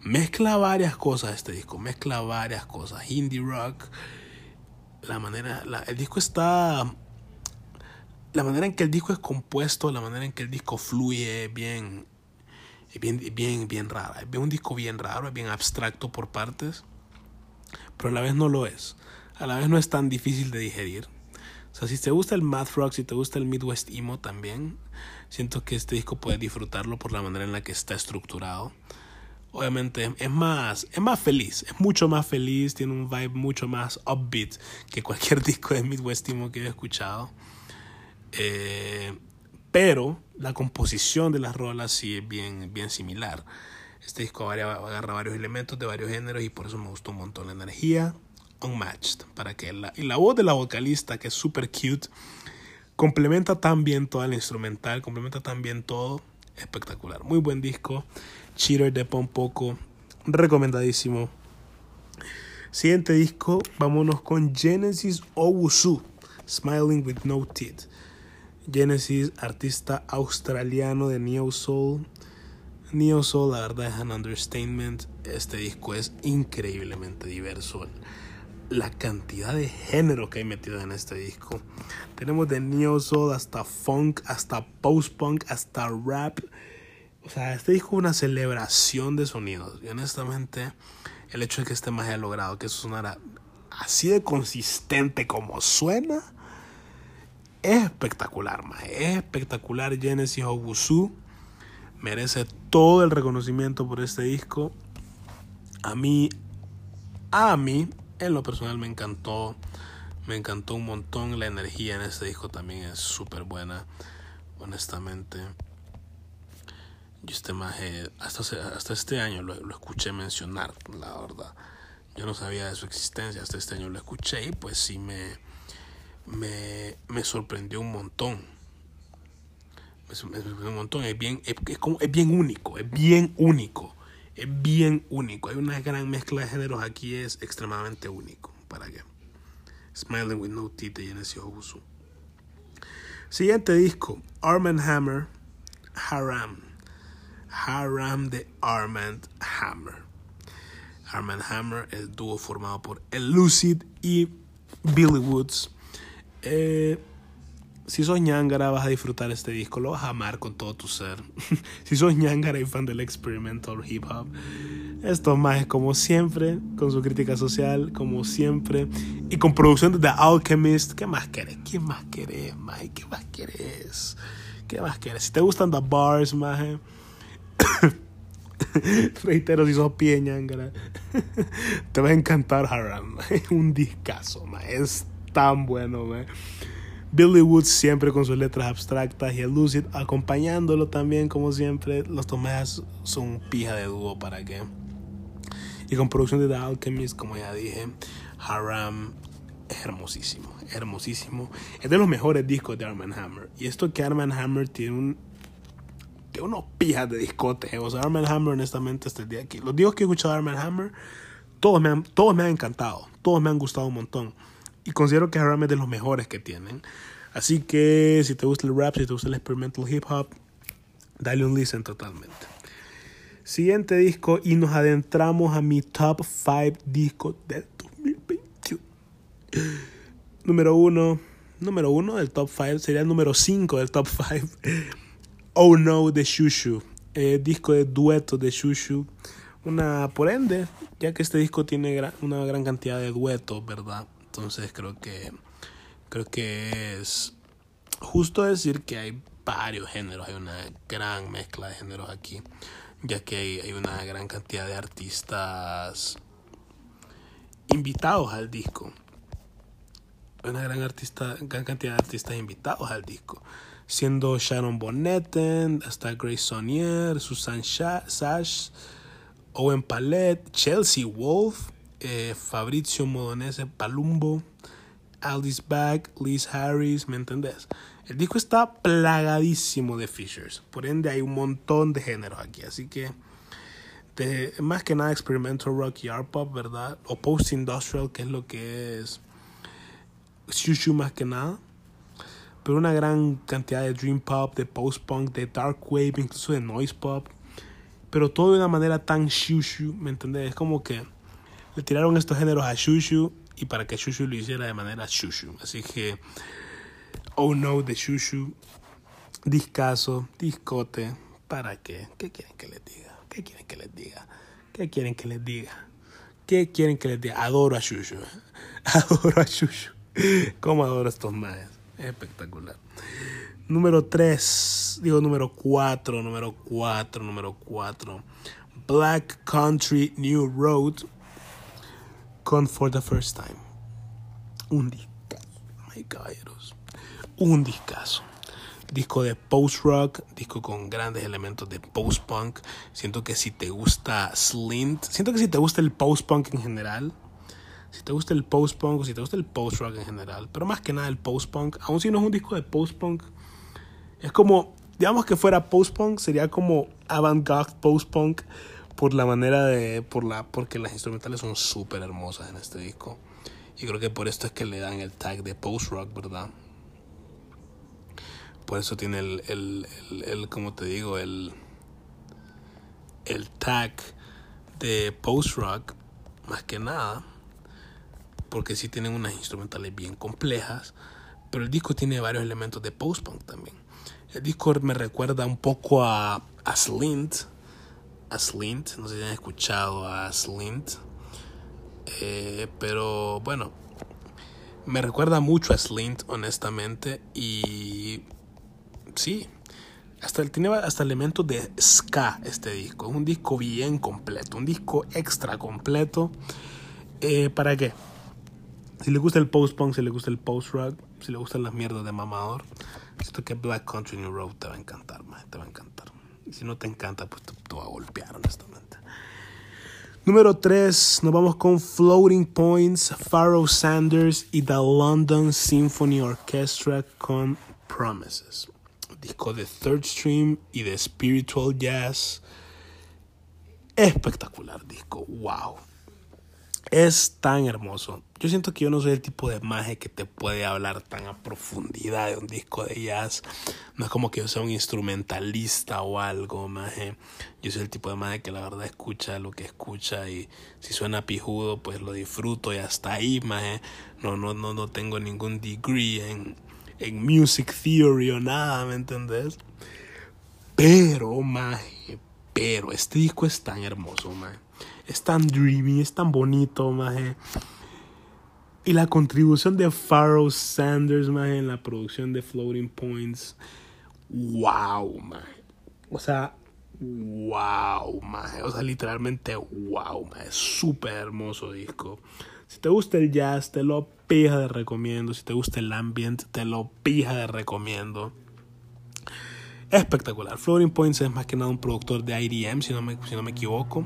mezcla varias cosas este disco, mezcla varias cosas. Indie rock, la manera, el disco está, la manera en que el disco es compuesto, la manera en que el disco fluye, bien, bien, bien, bien rara. Es un disco bien raro, es bien abstracto por partes, pero a la vez no lo es. A la vez no es tan difícil de digerir. O sea, si te gusta el math rock, si te gusta el Midwest emo también, siento que este disco puedes disfrutarlo por la manera en la que está estructurado. Obviamente es más, es más feliz, es mucho más feliz, tiene un vibe mucho más upbeat que cualquier [LAUGHS] disco de Midwest emo que he escuchado. Eh, pero la composición de las rolas sí es bien, bien similar. Este disco agarra varios elementos de varios géneros y por eso me gustó un montón la energía, Unmatched, para que la, y la voz de la vocalista, que es super cute, complementa tan bien toda la instrumental, complementa tan bien todo, espectacular. Muy buen disco, Cheater de Pompoco, recomendadísimo. Siguiente disco, vámonos con Genesis Owusu, Smiling with No Teeth. Genesis, artista australiano de Neo Soul. Neo Soul, la verdad es un understatement. Este disco es increíblemente diverso la cantidad de género que hay metido en este disco. Tenemos de neo soul hasta funk, hasta post punk, hasta rap. O sea, este disco es una celebración de sonidos. Y honestamente, el hecho de que este más haya logrado que eso sonara así de consistente como suena, es espectacular, más. Es espectacular. Genesis Obusu merece todo el reconocimiento por este disco. A mí, a mí, en lo personal me encantó. Me encantó un montón. La energía en este disco también es súper buena. Honestamente. Yo este maje, hasta, hasta este año lo, lo, escuché mencionar, la verdad. Yo no sabía de su existencia, hasta este año lo escuché y pues sí me, me, me sorprendió un montón. Me, sorprendió un montón, es bien, es, es, bien único, es bien único es bien único. Hay una gran mezcla de géneros aquí, es extremadamente único. ¿Para qué? Smiling with No Teeth de Genesis Obusu. Siguiente disco, Arm Hammer, Haram. Haram de Armand Hammer. Armand Hammer, el dúo formado por El Lucid y Billy Woods. Eh, si sos ñangara vas a disfrutar este disco, lo vas a amar con todo tu ser. [LAUGHS] si sos ñangara y fan del experimental hip hop, esto más es como siempre, con su crítica social, como siempre, y con producción de The Alchemist. ¿Qué más querés? ¿Qué más querés, maje? ¿Qué más querés? ¿Qué más querés? Si te gustan The Bars, maje. [LAUGHS] Reitero, si sos pie ñangara, [LAUGHS] te va a encantar Haram. Un discazo, maje. Es tan bueno, maje. Billy Woods siempre con sus letras abstractas y el Lucid acompañándolo también como siempre. Los Tomás son pija de dúo para que. Y con producción de The Alchemist, como ya dije, Haram hermosísimo, hermosísimo. Es de los mejores discos de Arman Hammer. Y esto que Arman Hammer tiene un tiene unos pijas de discote. O sea, Arman Hammer, honestamente, este día aquí. Los discos que he escuchado de Arman Hammer, todos me, han, todos me han encantado. Todos me han gustado un montón. Y considero que Haram es de los mejores que tienen. Así que si te gusta el rap, si te gusta el experimental hip hop, dale un listen totalmente. Siguiente disco y nos adentramos a mi top 5 discos del 2021. Número 1, número uno del top 5, sería el número 5 del top 5. oh No de Shushu, eh, disco de dueto de Shushu. Una, por ende, ya que este disco tiene una gran cantidad de duetos, ¿verdad? Entonces creo que creo que es justo decir que hay varios géneros, hay una gran mezcla de géneros aquí, ya que hay, hay una gran cantidad de artistas invitados al disco. Una gran, artista, gran cantidad de artistas invitados al disco. Siendo Sharon Bonnetten, hasta Grace Sonier, Susan Sash, Owen Palette, Chelsea Wolf, eh, Fabrizio Modonese Palumbo, Alice Back, Liz Harris, ¿me entendés? El disco está plagadísimo de features, por ende hay un montón de géneros aquí, así que de, más que nada experimental rock y art pop, ¿verdad? O post industrial, que es lo que es Shushu más que nada. Pero una gran cantidad de dream pop, de post punk, de dark wave, incluso de noise pop. Pero todo de una manera tan shushu, ¿me entendés? Es como que le tiraron estos géneros a shushu y para que shushu lo hiciera de manera shushu. Así que, oh no, de shushu, discaso, discote, ¿para qué? ¿Qué quieren que les diga? ¿Qué quieren que les diga? ¿Qué quieren que les diga? ¿Qué quieren que les diga? Adoro a Shushu. [LAUGHS] Adoro a Shushu. ¿Cómo adoro a estos maes? Espectacular. Número 3, digo número 4, número 4, número 4. Black Country New Road con For the First Time. Un discazo, my caballeros. Un discazo disco de post-rock, disco con grandes elementos de post-punk. Siento que si te gusta Slint, siento que si te gusta el post-punk en general, si te gusta el post-punk o si te gusta el post-rock en general, pero más que nada el post-punk, aun si no es un disco de post-punk, es como, digamos que fuera post-punk, sería como avant-garde post-punk por la manera de, por la, porque las instrumentales son súper hermosas en este disco. Y creo que por esto es que le dan el tag de post-rock, ¿verdad? Por eso tiene el, el, el, como te digo, el, el tag de post-rock, más que nada, porque sí tienen unas instrumentales bien complejas, pero el disco tiene varios elementos de post-punk también. El disco me recuerda un poco a, a Slint, a Slint, no sé si han escuchado a Slint, eh, pero bueno, me recuerda mucho a Slint, honestamente, y sí. Hasta tiene hasta elementos de ska este disco. Es un disco bien completo, un disco extra completo. Eh, ¿Para qué? Si le gusta el post-punk, si le gusta el post-rock, si le gustan las mierdas de mamador, siento que Black Country New Road te va a encantar, te va a encantar. Si no te encanta, pues te, te va a golpear, honestamente. Número 3, nos vamos con Floating Points, Pharaoh Sanders y The London Symphony Orchestra con Promises disco de Third Stream y de Spiritual Jazz. Espectacular disco, wow. Es tan hermoso. Yo siento que yo no soy el tipo de maje que te puede hablar tan a profundidad de un disco de jazz. No es como que yo sea un instrumentalista o algo, maje. Yo soy el tipo de maje que la verdad escucha lo que escucha y si suena pijudo, pues lo disfruto y hasta ahí, maje. No, no, no, no tengo ningún degree en, en music theory o nada, ¿me entendés? Pero, maje, pero este disco es tan hermoso, maje. Es tan dreamy, es tan bonito, maje. Y la contribución de Pharaoh Sanders, maje, en la producción de Floating Points. Wow, maje. O sea, wow, maje. O sea, literalmente wow, maje. Súper hermoso disco. Si te gusta el jazz, te lo pija de recomiendo. Si te gusta el ambient, te lo pija de recomiendo. Espectacular. Floating Points es más que nada un productor de IDM, si no me, si no me equivoco.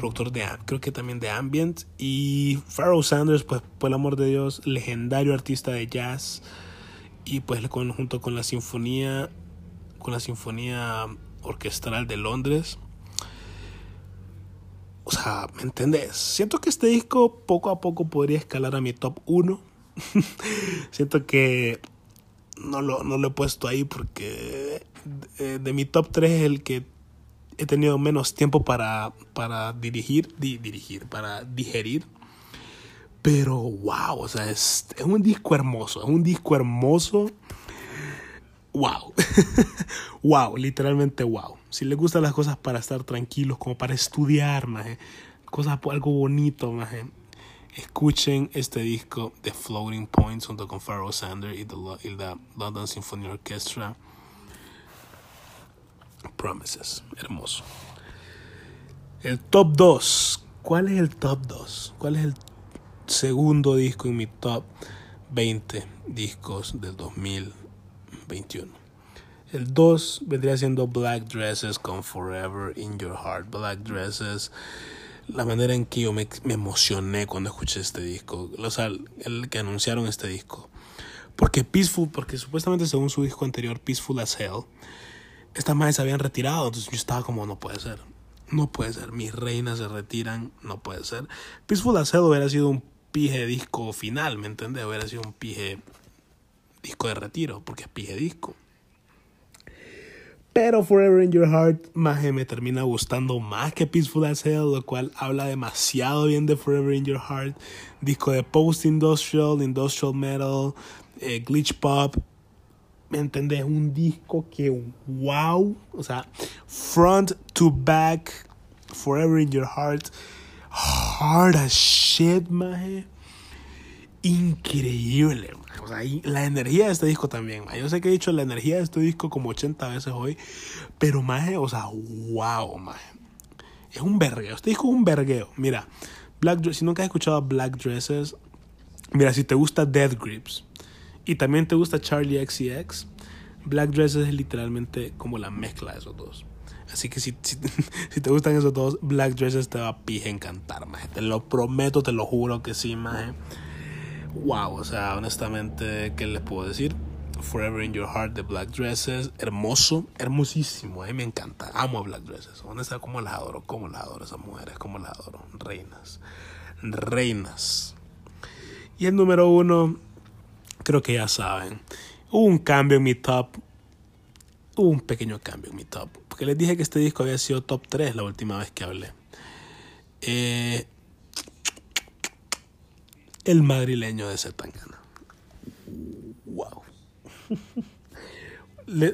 Productor de, creo que también de ambient. Y Pharaoh Sanders, pues por el amor de Dios, legendario artista de jazz. Y pues junto con la sinfonía, con la sinfonía orquestral de Londres o sea, ¿me entendés? Siento que este disco poco a poco podría escalar a mi top 1. [LAUGHS] Siento que no lo, no lo he puesto ahí porque de, de, mi top 3 es el que he tenido menos tiempo para, para dirigir, di, dirigir, para digerir. Pero wow, o sea, es, es un disco hermoso, es un disco hermoso. Wow, wow, [LAUGHS] literalmente wow. Si les gustan las cosas para estar tranquilos, como para estudiar, maje, cosas, algo bonito, maje, escuchen este disco de Floating Points junto con Pharoah Sander y, y la London Symphony Orchestra. Promises, hermoso. El top 2. ¿Cuál es el top 2? ¿Cuál es el segundo disco en mi top 20 discos del 2021? El 2 vendría siendo Black Dresses con Forever in Your Heart. Black Dresses, la manera en que yo me, emocioné cuando escuché este disco. O sea, el que anunciaron este disco. Porque Peaceful, porque supuestamente según su disco anterior, Peaceful as Hell, estas madres se habían retirado. Entonces yo estaba como, no puede ser. No puede ser. Mis reinas se retiran. No puede ser. Peaceful Hell hubiera sido un pije disco final, ¿me entiendes? Hubiera sido un pije disco de retiro, porque es pije disco. Pero Forever in Your Heart más me termina gustando más que Peaceful as Hell, lo cual habla demasiado bien de Forever in Your Heart. Disco de post-industrial, industrial metal, eh, glitch pop. ¿Me entendés? Un disco que wow. O sea, front to back, Forever in Your Heart. Hard as shit, maje. Increíble, o sea, la energía de este disco también. Yo sé que he dicho la energía de este disco como 80 veces hoy, pero más, o sea, wow, más. Es un vergueo. Este disco es un vergueo. Mira, Black, si nunca has escuchado Black Dresses, mira, si te gusta Death Grips y también te gusta Charlie XCX, Black Dresses es literalmente como la mezcla de esos dos. Así que si, si, [LAUGHS] te gustan esos dos, Black Dresses te va a encantar, maje. Te lo prometo, te lo juro que sí, maje wow, o sea, honestamente, ¿qué les puedo decir? Forever in Your Heart de Black Dresses, hermoso, hermosísimo, mí me encanta, amo a Black Dresses, honestamente, cómo las adoro, cómo las adoro esas mujeres, cómo las adoro, reinas, reinas. Y el número uno, creo que ya saben, hubo un cambio en mi top, hubo un pequeño cambio en mi top, porque les dije que este disco había sido top 3 la última vez que hablé. Eh, el madrileño de Zetangana. Wow. [LAUGHS]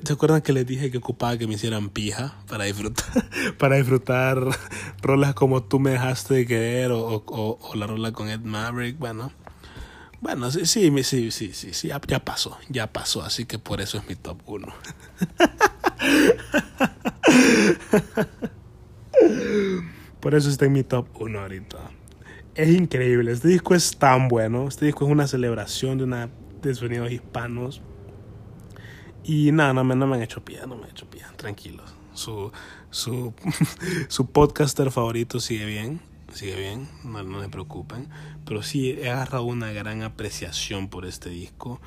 ¿Se acuerdan que les dije que ocupaba que me hicieran pija para disfrutar, [LAUGHS] para disfrutar [LAUGHS] rolas como Tú me dejaste de querer o, o, la rola con Ed Maverick? Bueno, bueno, sí, sí, sí, sí, sí, sí ya, ya, pasó, ya pasó, así que por eso es mi top 1. [LAUGHS] por eso está en mi top 1 ahorita es increíble. Este disco es tan bueno. Este disco es una celebración de una de sonidos hispanos. Y nada, no, no, me han hecho pie, no me han hecho pie. Tranquilos. Su, su, [LAUGHS] su podcaster favorito sigue bien. Sigue bien, no, no se preocupen. Pero sí he agarrado una gran apreciación por este disco.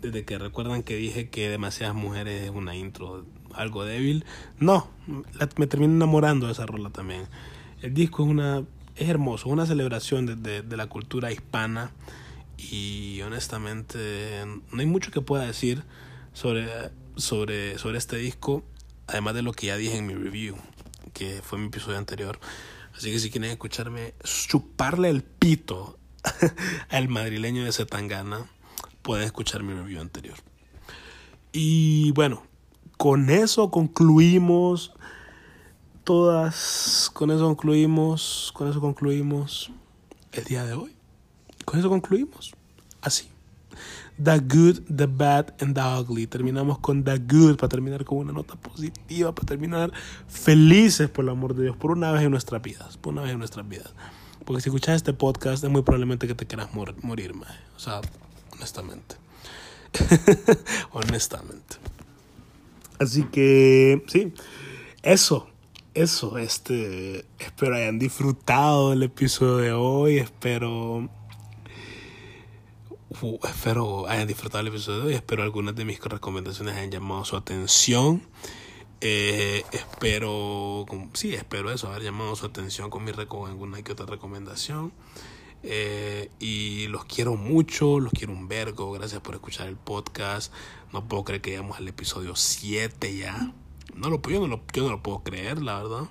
Desde que recuerdan que dije que demasiadas mujeres es una intro algo débil. No, me termino enamorando de esa rola también. El disco es una es hermoso, una celebración de, de, la cultura hispana y honestamente no hay mucho que pueda decir sobre, sobre, sobre este disco, además de lo que ya dije en mi review, que fue mi episodio anterior. Así que si quieren escucharme chuparle el pito [LAUGHS] al madrileño de Zetangana, pueden escuchar mi review anterior. Y bueno, con eso concluimos todas, con eso concluimos, con eso concluimos el día de hoy. Con eso concluimos. Así. The Good, The Bad and The Ugly. Terminamos con The Good para terminar con una nota positiva, para terminar felices por el amor de Dios, por una vez en nuestras vidas, por una vez en nuestras vidas. Porque si escuchas este podcast es muy probablemente que te quieras morir, más. O sea, honestamente. [LAUGHS] honestamente. Así que, sí, eso eso, este, espero hayan disfrutado el episodio de hoy, espero, espero hayan disfrutado el episodio de hoy, espero algunas de mis recomendaciones hayan llamado su atención. Eh, espero, sí, espero eso, haber llamado su atención con mi alguna que otra recomendación. Eh, y los quiero mucho, los quiero un vergo. Gracias por escuchar el podcast. No puedo creer que llegamos al episodio 7 ya. No lo, yo, no lo, yo no lo puedo creer, la verdad.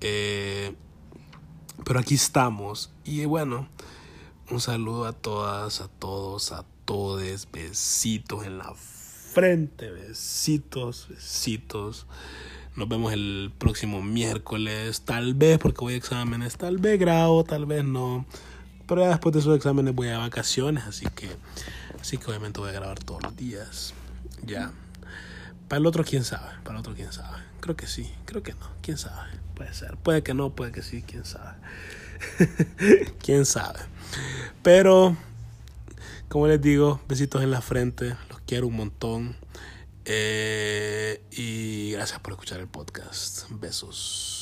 Eh, pero aquí estamos. Y bueno, Un saludo a todas, a todos, a todes. Besitos en la frente. Besitos, besitos. Nos vemos el próximo miércoles. Tal vez porque voy a exámenes. Tal vez grabo, tal vez no. Pero ya después de esos exámenes voy a vacaciones. Así que, así que obviamente voy a grabar todos los días. Ya. Para el otro, quién sabe. Para el otro, quién sabe. Creo que sí. Creo que no. Quién sabe. Puede ser. Puede que no. Puede que sí. Quién sabe. [LAUGHS] quién sabe. Pero, como les digo, besitos en la frente. Los quiero un montón. Eh, y gracias por escuchar el podcast. Besos.